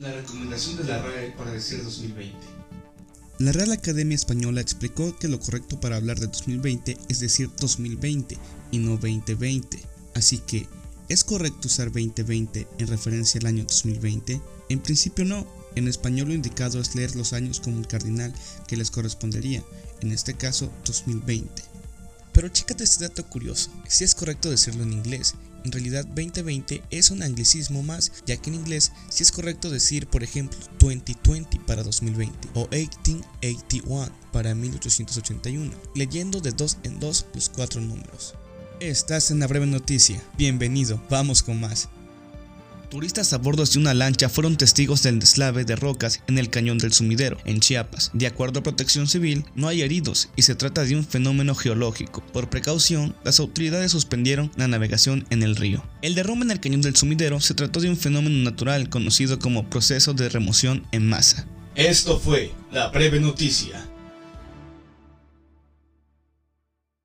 La recomendación de la RAE para decir 2020. La Real Academia Española explicó que lo correcto para hablar de 2020 es decir 2020 y no 2020. Así que, ¿es correcto usar 2020 en referencia al año 2020? En principio no. En español lo indicado es leer los años como el cardinal que les correspondería, en este caso 2020. Pero chécate este dato curioso, si es correcto decirlo en inglés, en realidad 2020 es un anglicismo más, ya que en inglés sí es correcto decir, por ejemplo, 2020 para 2020 o 1881 para 1881, leyendo de dos en dos los cuatro números. Estás en la breve noticia, bienvenido, vamos con más. Turistas a bordo de una lancha fueron testigos del deslave de rocas en el cañón del Sumidero, en Chiapas. De acuerdo a Protección Civil, no hay heridos y se trata de un fenómeno geológico. Por precaución, las autoridades suspendieron la navegación en el río. El derrumbe en el cañón del Sumidero se trató de un fenómeno natural conocido como proceso de remoción en masa. Esto fue la breve noticia.